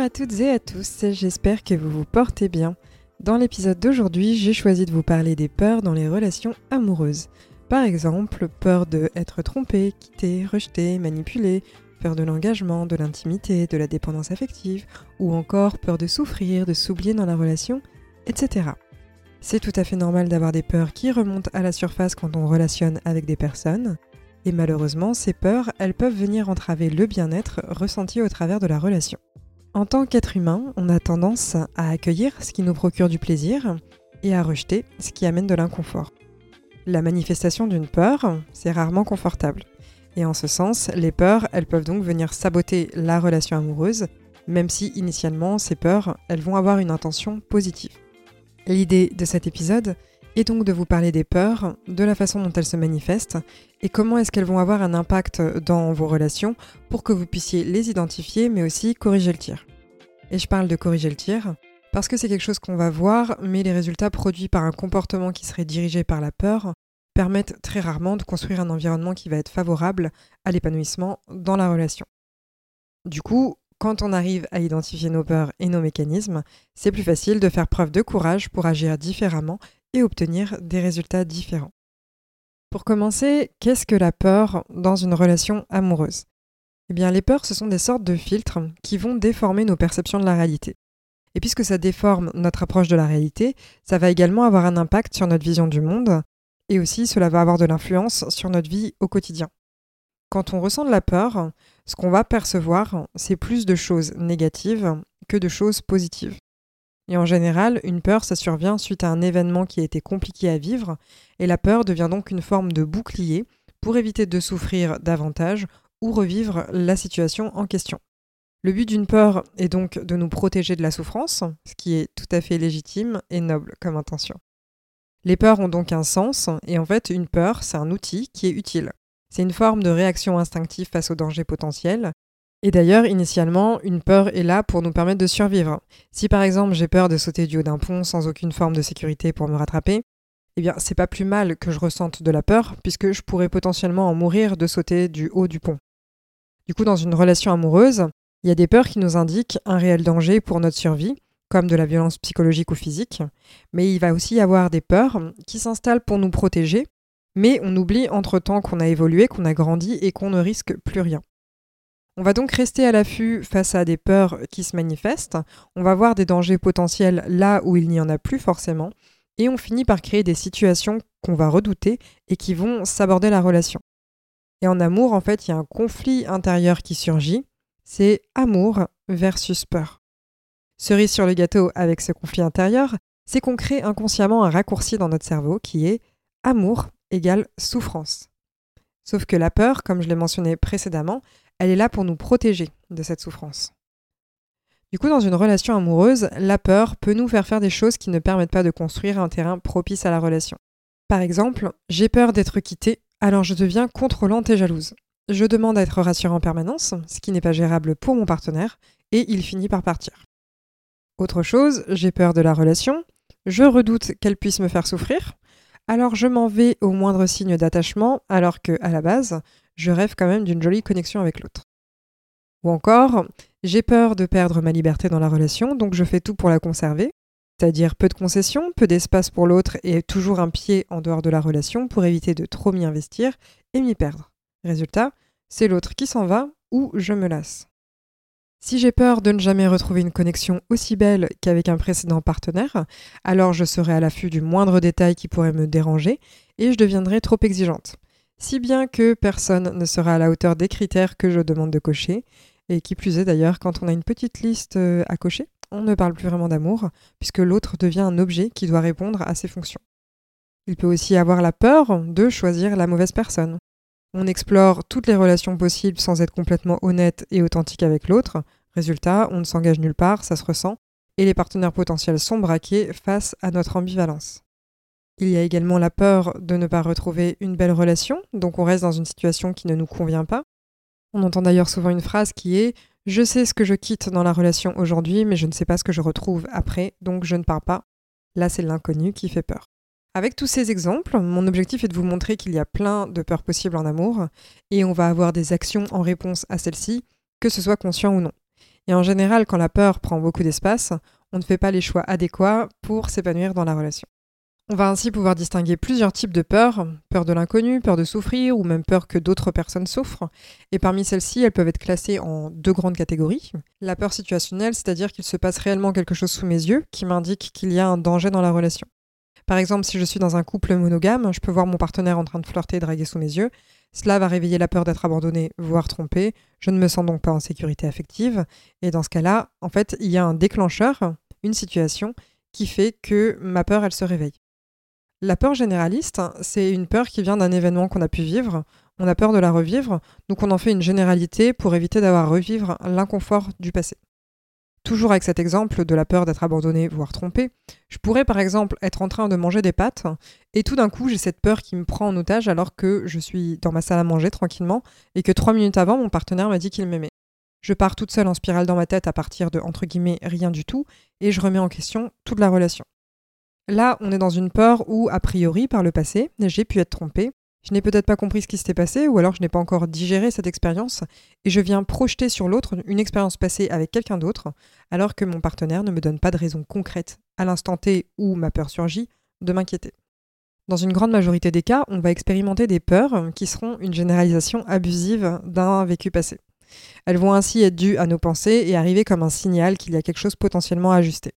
À toutes et à tous, j'espère que vous vous portez bien. Dans l'épisode d'aujourd'hui, j'ai choisi de vous parler des peurs dans les relations amoureuses. Par exemple, peur de être trompé, quitté, rejeté, manipulé, peur de l'engagement, de l'intimité, de la dépendance affective, ou encore peur de souffrir, de s'oublier dans la relation, etc. C'est tout à fait normal d'avoir des peurs qui remontent à la surface quand on relationne avec des personnes, et malheureusement, ces peurs, elles peuvent venir entraver le bien-être ressenti au travers de la relation. En tant qu'être humain, on a tendance à accueillir ce qui nous procure du plaisir et à rejeter ce qui amène de l'inconfort. La manifestation d'une peur, c'est rarement confortable. Et en ce sens, les peurs, elles peuvent donc venir saboter la relation amoureuse, même si initialement, ces peurs, elles vont avoir une intention positive. L'idée de cet épisode est donc de vous parler des peurs, de la façon dont elles se manifestent et comment est-ce qu'elles vont avoir un impact dans vos relations pour que vous puissiez les identifier mais aussi corriger le tir. Et je parle de corriger le tir parce que c'est quelque chose qu'on va voir, mais les résultats produits par un comportement qui serait dirigé par la peur permettent très rarement de construire un environnement qui va être favorable à l'épanouissement dans la relation. Du coup, quand on arrive à identifier nos peurs et nos mécanismes, c'est plus facile de faire preuve de courage pour agir différemment et obtenir des résultats différents. Pour commencer, qu'est-ce que la peur dans une relation amoureuse? Eh bien, les peurs, ce sont des sortes de filtres qui vont déformer nos perceptions de la réalité. Et puisque ça déforme notre approche de la réalité, ça va également avoir un impact sur notre vision du monde, et aussi cela va avoir de l'influence sur notre vie au quotidien. Quand on ressent de la peur, ce qu'on va percevoir, c'est plus de choses négatives que de choses positives. Et en général, une peur, ça survient suite à un événement qui a été compliqué à vivre, et la peur devient donc une forme de bouclier pour éviter de souffrir davantage ou revivre la situation en question. Le but d'une peur est donc de nous protéger de la souffrance, ce qui est tout à fait légitime et noble comme intention. Les peurs ont donc un sens, et en fait, une peur, c'est un outil qui est utile. C'est une forme de réaction instinctive face aux dangers potentiels, et d'ailleurs, initialement, une peur est là pour nous permettre de survivre. Si par exemple j'ai peur de sauter du haut d'un pont sans aucune forme de sécurité pour me rattraper, eh bien c'est pas plus mal que je ressente de la peur, puisque je pourrais potentiellement en mourir de sauter du haut du pont. Du coup, dans une relation amoureuse, il y a des peurs qui nous indiquent un réel danger pour notre survie, comme de la violence psychologique ou physique, mais il va aussi y avoir des peurs qui s'installent pour nous protéger, mais on oublie entre-temps qu'on a évolué, qu'on a grandi et qu'on ne risque plus rien. On va donc rester à l'affût face à des peurs qui se manifestent, on va voir des dangers potentiels là où il n'y en a plus forcément, et on finit par créer des situations qu'on va redouter et qui vont s'aborder la relation. Et en amour, en fait, il y a un conflit intérieur qui surgit, c'est amour versus peur. Cerise sur le gâteau avec ce conflit intérieur, c'est qu'on crée inconsciemment un raccourci dans notre cerveau qui est amour égale souffrance. Sauf que la peur, comme je l'ai mentionné précédemment, elle est là pour nous protéger de cette souffrance. Du coup, dans une relation amoureuse, la peur peut nous faire faire des choses qui ne permettent pas de construire un terrain propice à la relation. Par exemple, j'ai peur d'être quittée, alors je deviens contrôlante et jalouse. Je demande à être rassurée en permanence, ce qui n'est pas gérable pour mon partenaire, et il finit par partir. Autre chose, j'ai peur de la relation, je redoute qu'elle puisse me faire souffrir, alors je m'en vais au moindre signe d'attachement, alors que, à la base, je rêve quand même d'une jolie connexion avec l'autre. Ou encore, j'ai peur de perdre ma liberté dans la relation, donc je fais tout pour la conserver, c'est-à-dire peu de concessions, peu d'espace pour l'autre et toujours un pied en dehors de la relation pour éviter de trop m'y investir et m'y perdre. Résultat, c'est l'autre qui s'en va ou je me lasse. Si j'ai peur de ne jamais retrouver une connexion aussi belle qu'avec un précédent partenaire, alors je serai à l'affût du moindre détail qui pourrait me déranger et je deviendrai trop exigeante si bien que personne ne sera à la hauteur des critères que je demande de cocher, et qui plus est d'ailleurs, quand on a une petite liste euh, à cocher, on ne parle plus vraiment d'amour, puisque l'autre devient un objet qui doit répondre à ses fonctions. Il peut aussi avoir la peur de choisir la mauvaise personne. On explore toutes les relations possibles sans être complètement honnête et authentique avec l'autre. Résultat, on ne s'engage nulle part, ça se ressent, et les partenaires potentiels sont braqués face à notre ambivalence. Il y a également la peur de ne pas retrouver une belle relation, donc on reste dans une situation qui ne nous convient pas. On entend d'ailleurs souvent une phrase qui est Je sais ce que je quitte dans la relation aujourd'hui, mais je ne sais pas ce que je retrouve après, donc je ne pars pas. Là, c'est l'inconnu qui fait peur. Avec tous ces exemples, mon objectif est de vous montrer qu'il y a plein de peurs possibles en amour, et on va avoir des actions en réponse à celles-ci, que ce soit conscient ou non. Et en général, quand la peur prend beaucoup d'espace, on ne fait pas les choix adéquats pour s'épanouir dans la relation. On va ainsi pouvoir distinguer plusieurs types de peurs, peur de l'inconnu, peur de souffrir ou même peur que d'autres personnes souffrent. Et parmi celles-ci, elles peuvent être classées en deux grandes catégories. La peur situationnelle, c'est-à-dire qu'il se passe réellement quelque chose sous mes yeux qui m'indique qu'il y a un danger dans la relation. Par exemple, si je suis dans un couple monogame, je peux voir mon partenaire en train de flirter et draguer sous mes yeux. Cela va réveiller la peur d'être abandonné, voire trompé. Je ne me sens donc pas en sécurité affective. Et dans ce cas-là, en fait, il y a un déclencheur, une situation, qui fait que ma peur, elle se réveille. La peur généraliste, c'est une peur qui vient d'un événement qu'on a pu vivre. On a peur de la revivre, donc on en fait une généralité pour éviter d'avoir à revivre l'inconfort du passé. Toujours avec cet exemple de la peur d'être abandonné, voire trompé, je pourrais par exemple être en train de manger des pâtes et tout d'un coup j'ai cette peur qui me prend en otage alors que je suis dans ma salle à manger tranquillement et que trois minutes avant mon partenaire m'a dit qu'il m'aimait. Je pars toute seule en spirale dans ma tête à partir de entre guillemets rien du tout et je remets en question toute la relation. Là, on est dans une peur où, a priori, par le passé, j'ai pu être trompée je n'ai peut-être pas compris ce qui s'était passé, ou alors je n'ai pas encore digéré cette expérience, et je viens projeter sur l'autre une expérience passée avec quelqu'un d'autre, alors que mon partenaire ne me donne pas de raison concrète, à l'instant T où ma peur surgit, de m'inquiéter. Dans une grande majorité des cas, on va expérimenter des peurs qui seront une généralisation abusive d'un vécu passé. Elles vont ainsi être dues à nos pensées et arriver comme un signal qu'il y a quelque chose potentiellement à ajuster.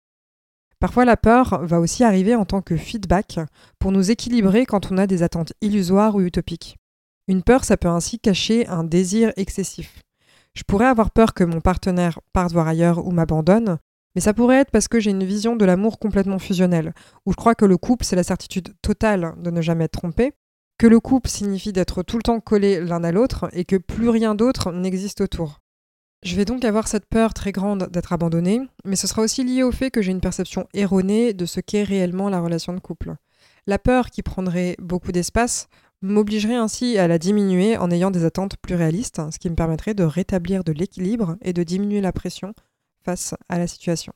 Parfois, la peur va aussi arriver en tant que feedback pour nous équilibrer quand on a des attentes illusoires ou utopiques. Une peur, ça peut ainsi cacher un désir excessif. Je pourrais avoir peur que mon partenaire parte voir ailleurs ou m'abandonne, mais ça pourrait être parce que j'ai une vision de l'amour complètement fusionnelle, où je crois que le couple, c'est la certitude totale de ne jamais être trompé, que le couple signifie d'être tout le temps collé l'un à l'autre et que plus rien d'autre n'existe autour. Je vais donc avoir cette peur très grande d'être abandonnée, mais ce sera aussi lié au fait que j'ai une perception erronée de ce qu'est réellement la relation de couple. La peur qui prendrait beaucoup d'espace m'obligerait ainsi à la diminuer en ayant des attentes plus réalistes, ce qui me permettrait de rétablir de l'équilibre et de diminuer la pression face à la situation.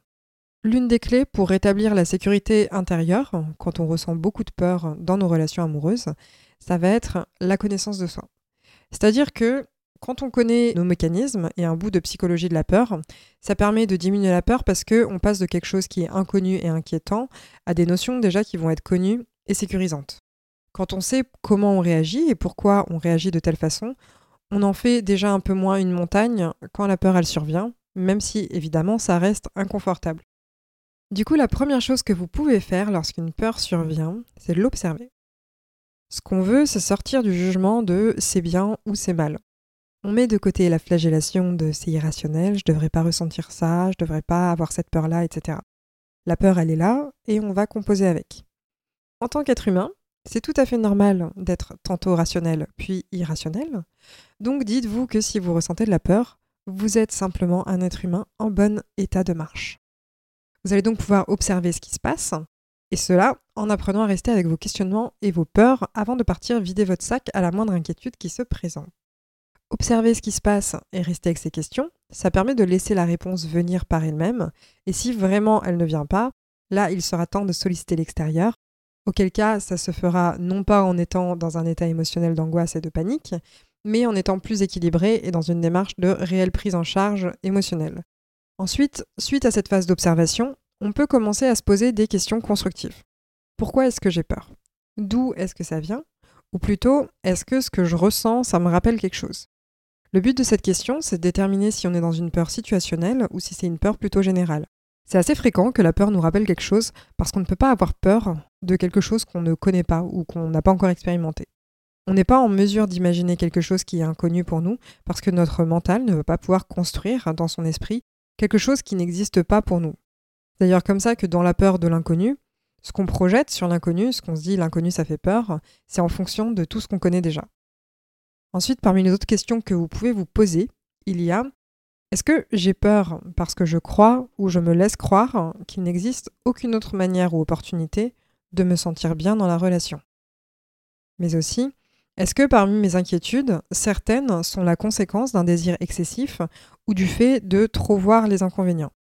L'une des clés pour rétablir la sécurité intérieure, quand on ressent beaucoup de peur dans nos relations amoureuses, ça va être la connaissance de soi. C'est-à-dire que quand on connaît nos mécanismes et un bout de psychologie de la peur, ça permet de diminuer la peur parce qu'on passe de quelque chose qui est inconnu et inquiétant à des notions déjà qui vont être connues et sécurisantes. Quand on sait comment on réagit et pourquoi on réagit de telle façon, on en fait déjà un peu moins une montagne quand la peur elle survient, même si évidemment ça reste inconfortable. Du coup, la première chose que vous pouvez faire lorsqu'une peur survient, c'est l'observer. Ce qu'on veut, c'est sortir du jugement de c'est bien ou c'est mal. On met de côté la flagellation de c'est irrationnel, je devrais pas ressentir ça, je devrais pas avoir cette peur-là, etc. La peur, elle est là et on va composer avec. En tant qu'être humain, c'est tout à fait normal d'être tantôt rationnel puis irrationnel. Donc dites-vous que si vous ressentez de la peur, vous êtes simplement un être humain en bon état de marche. Vous allez donc pouvoir observer ce qui se passe, et cela en apprenant à rester avec vos questionnements et vos peurs avant de partir vider votre sac à la moindre inquiétude qui se présente. Observer ce qui se passe et rester avec ces questions, ça permet de laisser la réponse venir par elle-même, et si vraiment elle ne vient pas, là il sera temps de solliciter l'extérieur, auquel cas ça se fera non pas en étant dans un état émotionnel d'angoisse et de panique, mais en étant plus équilibré et dans une démarche de réelle prise en charge émotionnelle. Ensuite, suite à cette phase d'observation, on peut commencer à se poser des questions constructives. Pourquoi est-ce que j'ai peur? D'où est-ce que ça vient? Ou plutôt, est-ce que ce que je ressens, ça me rappelle quelque chose? Le but de cette question, c'est de déterminer si on est dans une peur situationnelle ou si c'est une peur plutôt générale. C'est assez fréquent que la peur nous rappelle quelque chose parce qu'on ne peut pas avoir peur de quelque chose qu'on ne connaît pas ou qu'on n'a pas encore expérimenté. On n'est pas en mesure d'imaginer quelque chose qui est inconnu pour nous parce que notre mental ne veut pas pouvoir construire dans son esprit quelque chose qui n'existe pas pour nous. D'ailleurs comme ça que dans la peur de l'inconnu, ce qu'on projette sur l'inconnu, ce qu'on se dit l'inconnu ça fait peur, c'est en fonction de tout ce qu'on connaît déjà. Ensuite, parmi les autres questions que vous pouvez vous poser, il y a est-ce que j'ai peur parce que je crois ou je me laisse croire qu'il n'existe aucune autre manière ou opportunité de me sentir bien dans la relation? Mais aussi, est-ce que parmi mes inquiétudes, certaines sont la conséquence d'un désir excessif ou du fait de trop voir les inconvénients?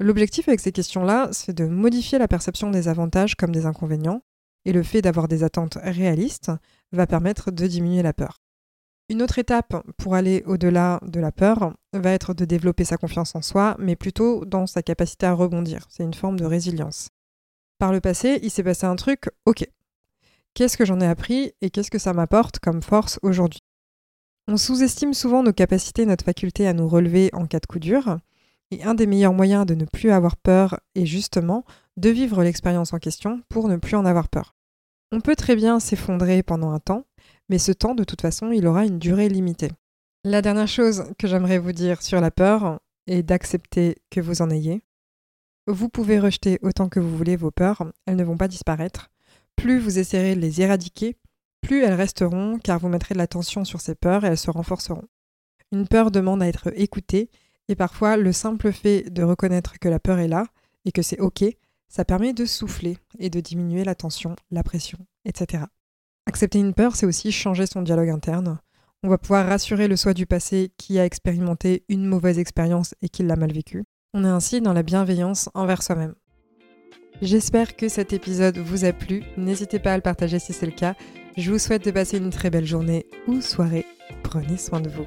L'objectif avec ces questions-là, c'est de modifier la perception des avantages comme des inconvénients, et le fait d'avoir des attentes réalistes va permettre de diminuer la peur. Une autre étape pour aller au-delà de la peur va être de développer sa confiance en soi, mais plutôt dans sa capacité à rebondir. C'est une forme de résilience. Par le passé, il s'est passé un truc, ok. Qu'est-ce que j'en ai appris et qu'est-ce que ça m'apporte comme force aujourd'hui? On sous-estime souvent nos capacités, notre faculté à nous relever en cas de coup dur, et un des meilleurs moyens de ne plus avoir peur est justement de vivre l'expérience en question pour ne plus en avoir peur. On peut très bien s'effondrer pendant un temps, mais ce temps, de toute façon, il aura une durée limitée. La dernière chose que j'aimerais vous dire sur la peur est d'accepter que vous en ayez. Vous pouvez rejeter autant que vous voulez vos peurs, elles ne vont pas disparaître. Plus vous essaierez de les éradiquer, plus elles resteront car vous mettrez de l'attention sur ces peurs et elles se renforceront. Une peur demande à être écoutée et parfois le simple fait de reconnaître que la peur est là et que c'est ok, ça permet de souffler et de diminuer la tension, la pression, etc. Accepter une peur, c'est aussi changer son dialogue interne. On va pouvoir rassurer le soi du passé qui a expérimenté une mauvaise expérience et qui l'a mal vécue. On est ainsi dans la bienveillance envers soi-même. J'espère que cet épisode vous a plu. N'hésitez pas à le partager si c'est le cas. Je vous souhaite de passer une très belle journée ou soirée. Prenez soin de vous.